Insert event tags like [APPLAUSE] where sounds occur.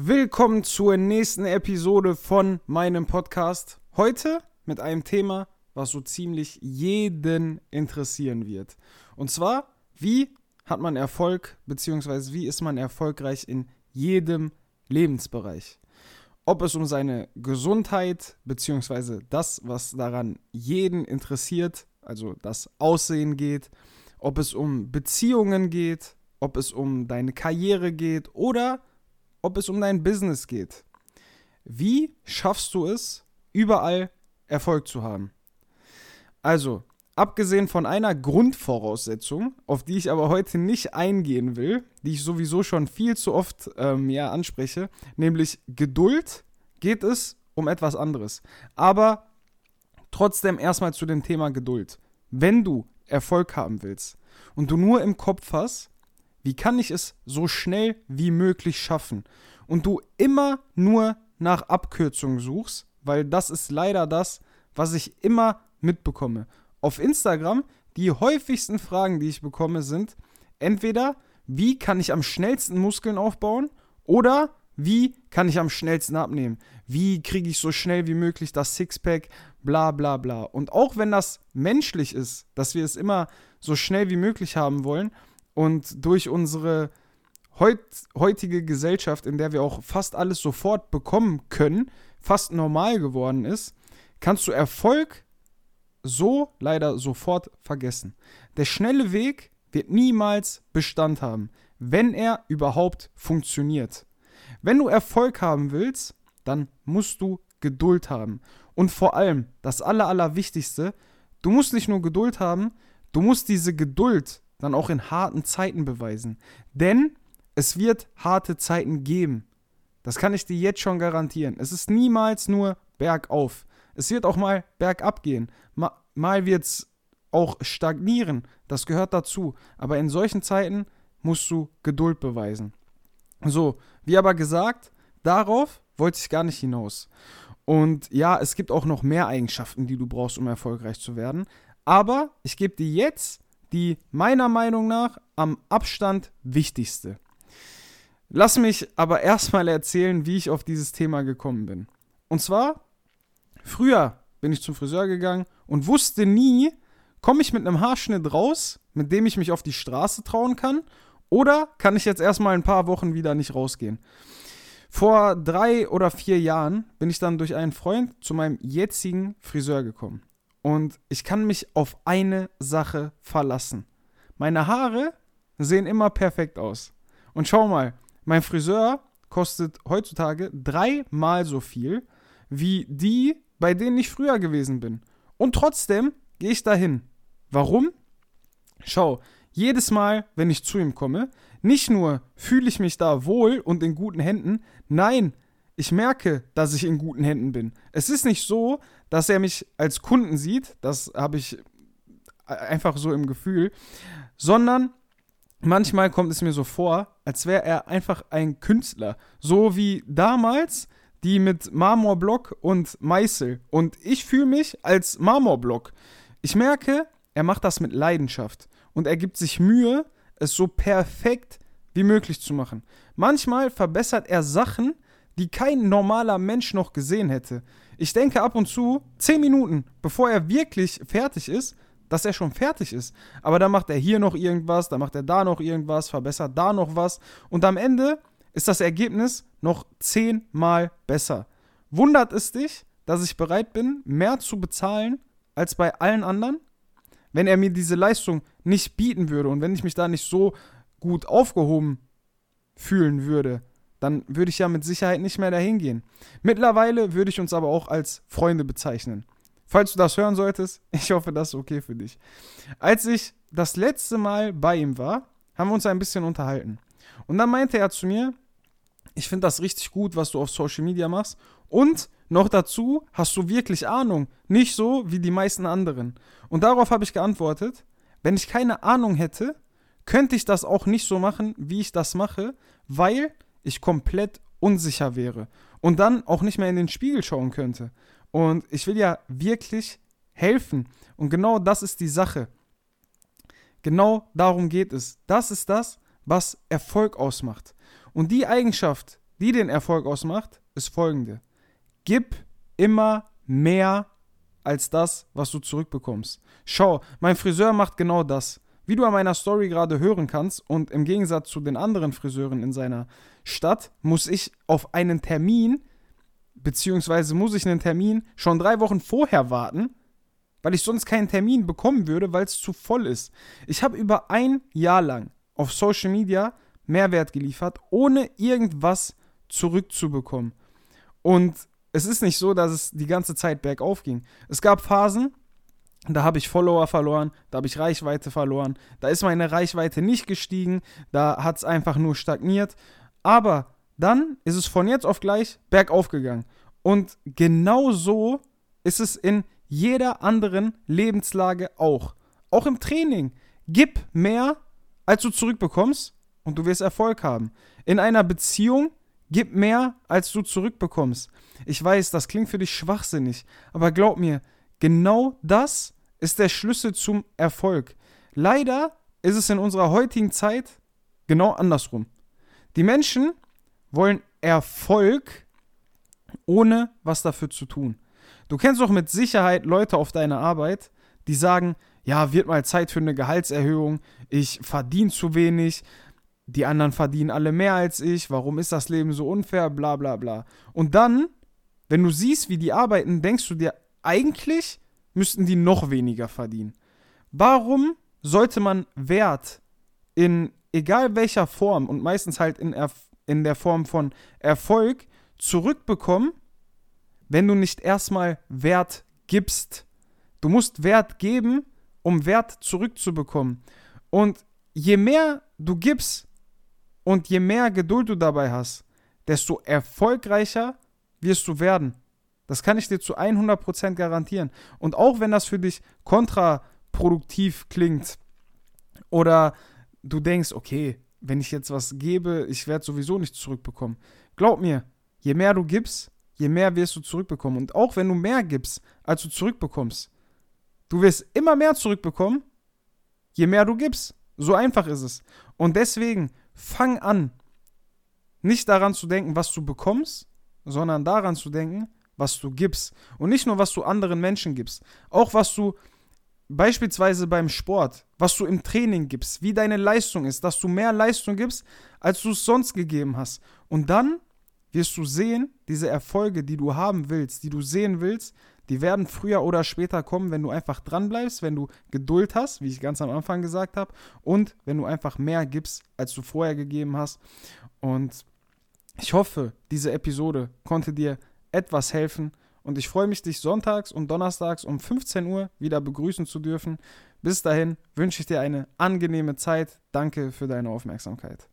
Willkommen zur nächsten Episode von meinem Podcast. Heute mit einem Thema, was so ziemlich jeden interessieren wird. Und zwar, wie hat man Erfolg, beziehungsweise wie ist man erfolgreich in jedem Lebensbereich? Ob es um seine Gesundheit, beziehungsweise das, was daran jeden interessiert, also das Aussehen geht, ob es um Beziehungen geht, ob es um deine Karriere geht oder ob es um dein Business geht. Wie schaffst du es, überall Erfolg zu haben? Also, abgesehen von einer Grundvoraussetzung, auf die ich aber heute nicht eingehen will, die ich sowieso schon viel zu oft ähm, ja, anspreche, nämlich Geduld, geht es um etwas anderes. Aber trotzdem erstmal zu dem Thema Geduld. Wenn du Erfolg haben willst und du nur im Kopf hast, wie kann ich es so schnell wie möglich schaffen? Und du immer nur nach Abkürzungen suchst, weil das ist leider das, was ich immer mitbekomme. Auf Instagram, die häufigsten Fragen, die ich bekomme, sind entweder, wie kann ich am schnellsten Muskeln aufbauen oder wie kann ich am schnellsten abnehmen? Wie kriege ich so schnell wie möglich das Sixpack? Bla bla bla. Und auch wenn das menschlich ist, dass wir es immer so schnell wie möglich haben wollen, und durch unsere heut, heutige Gesellschaft, in der wir auch fast alles sofort bekommen können, fast normal geworden ist, kannst du Erfolg so leider sofort vergessen. Der schnelle Weg wird niemals Bestand haben, wenn er überhaupt funktioniert. Wenn du Erfolg haben willst, dann musst du Geduld haben. Und vor allem, das Aller, Allerwichtigste, du musst nicht nur Geduld haben, du musst diese Geduld dann auch in harten Zeiten beweisen. Denn es wird harte Zeiten geben. Das kann ich dir jetzt schon garantieren. Es ist niemals nur bergauf. Es wird auch mal bergab gehen. Mal, wird es auch stagnieren. Das gehört dazu. Aber in solchen Zeiten musst du Geduld beweisen. So, wie aber gesagt, darauf wollte ich gar nicht hinaus. Und ja, es gibt auch noch mehr Eigenschaften, die du brauchst, um erfolgreich zu werden. Aber ich gebe dir jetzt die meiner Meinung nach am Abstand wichtigste. Lass mich aber erstmal erzählen, wie ich auf dieses Thema gekommen bin. Und zwar, früher bin ich zum Friseur gegangen und wusste nie, komme ich mit einem Haarschnitt raus, mit dem ich mich auf die Straße trauen kann, oder kann ich jetzt erstmal ein paar Wochen wieder nicht rausgehen. Vor drei oder vier Jahren bin ich dann durch einen Freund zu meinem jetzigen Friseur gekommen. Und ich kann mich auf eine Sache verlassen. Meine Haare sehen immer perfekt aus. Und schau mal, mein Friseur kostet heutzutage dreimal so viel wie die, bei denen ich früher gewesen bin. Und trotzdem gehe ich dahin. Warum? Schau, jedes Mal, wenn ich zu ihm komme, nicht nur fühle ich mich da wohl und in guten Händen, nein, ich merke, dass ich in guten Händen bin. Es ist nicht so, dass er mich als Kunden sieht, das habe ich einfach so im Gefühl, sondern manchmal kommt es mir so vor, als wäre er einfach ein Künstler. So wie damals die mit Marmorblock und Meißel. Und ich fühle mich als Marmorblock. Ich merke, er macht das mit Leidenschaft und er gibt sich Mühe, es so perfekt wie möglich zu machen. Manchmal verbessert er Sachen, die kein normaler Mensch noch gesehen hätte. Ich denke ab und zu, zehn Minuten, bevor er wirklich fertig ist, dass er schon fertig ist. Aber dann macht er hier noch irgendwas, dann macht er da noch irgendwas, verbessert da noch was. Und am Ende ist das Ergebnis noch zehnmal besser. Wundert es dich, dass ich bereit bin, mehr zu bezahlen als bei allen anderen? Wenn er mir diese Leistung nicht bieten würde und wenn ich mich da nicht so gut aufgehoben fühlen würde, dann würde ich ja mit Sicherheit nicht mehr dahin gehen. Mittlerweile würde ich uns aber auch als Freunde bezeichnen. Falls du das hören solltest, [LAUGHS] ich hoffe, das ist okay für dich. Als ich das letzte Mal bei ihm war, haben wir uns ein bisschen unterhalten. Und dann meinte er zu mir, ich finde das richtig gut, was du auf Social Media machst. Und noch dazu hast du wirklich Ahnung. Nicht so wie die meisten anderen. Und darauf habe ich geantwortet, wenn ich keine Ahnung hätte, könnte ich das auch nicht so machen, wie ich das mache, weil ich komplett unsicher wäre und dann auch nicht mehr in den Spiegel schauen könnte. Und ich will ja wirklich helfen. Und genau das ist die Sache. Genau darum geht es. Das ist das, was Erfolg ausmacht. Und die Eigenschaft, die den Erfolg ausmacht, ist folgende. Gib immer mehr als das, was du zurückbekommst. Schau, mein Friseur macht genau das. Wie du an meiner Story gerade hören kannst und im Gegensatz zu den anderen Friseuren in seiner Stadt, muss ich auf einen Termin, beziehungsweise muss ich einen Termin schon drei Wochen vorher warten, weil ich sonst keinen Termin bekommen würde, weil es zu voll ist. Ich habe über ein Jahr lang auf Social Media Mehrwert geliefert, ohne irgendwas zurückzubekommen. Und es ist nicht so, dass es die ganze Zeit bergauf ging. Es gab Phasen, da habe ich Follower verloren, da habe ich Reichweite verloren, da ist meine Reichweite nicht gestiegen, da hat es einfach nur stagniert. Aber dann ist es von jetzt auf gleich bergauf gegangen. Und genau so ist es in jeder anderen Lebenslage auch. Auch im Training. Gib mehr, als du zurückbekommst und du wirst Erfolg haben. In einer Beziehung gib mehr, als du zurückbekommst. Ich weiß, das klingt für dich schwachsinnig, aber glaub mir, genau das ist der Schlüssel zum Erfolg. Leider ist es in unserer heutigen Zeit genau andersrum. Die Menschen wollen Erfolg, ohne was dafür zu tun. Du kennst doch mit Sicherheit Leute auf deiner Arbeit, die sagen, ja, wird mal Zeit für eine Gehaltserhöhung, ich verdiene zu wenig, die anderen verdienen alle mehr als ich, warum ist das Leben so unfair, bla bla bla. Und dann, wenn du siehst, wie die arbeiten, denkst du dir, eigentlich müssten die noch weniger verdienen. Warum sollte man Wert in egal welcher Form und meistens halt in, in der Form von Erfolg zurückbekommen, wenn du nicht erstmal Wert gibst. Du musst Wert geben, um Wert zurückzubekommen. Und je mehr du gibst und je mehr Geduld du dabei hast, desto erfolgreicher wirst du werden. Das kann ich dir zu 100% garantieren. Und auch wenn das für dich kontraproduktiv klingt oder du denkst, okay, wenn ich jetzt was gebe, ich werde sowieso nichts zurückbekommen. Glaub mir, je mehr du gibst, je mehr wirst du zurückbekommen. Und auch wenn du mehr gibst, als du zurückbekommst, du wirst immer mehr zurückbekommen, je mehr du gibst. So einfach ist es. Und deswegen fang an, nicht daran zu denken, was du bekommst, sondern daran zu denken, was du gibst. Und nicht nur, was du anderen Menschen gibst, auch was du beispielsweise beim Sport, was du im Training gibst, wie deine Leistung ist, dass du mehr Leistung gibst, als du es sonst gegeben hast. Und dann wirst du sehen, diese Erfolge, die du haben willst, die du sehen willst, die werden früher oder später kommen, wenn du einfach dran bleibst, wenn du Geduld hast, wie ich ganz am Anfang gesagt habe, und wenn du einfach mehr gibst, als du vorher gegeben hast. Und ich hoffe, diese Episode konnte dir etwas helfen. Und ich freue mich, dich sonntags und donnerstags um 15 Uhr wieder begrüßen zu dürfen. Bis dahin wünsche ich dir eine angenehme Zeit. Danke für deine Aufmerksamkeit.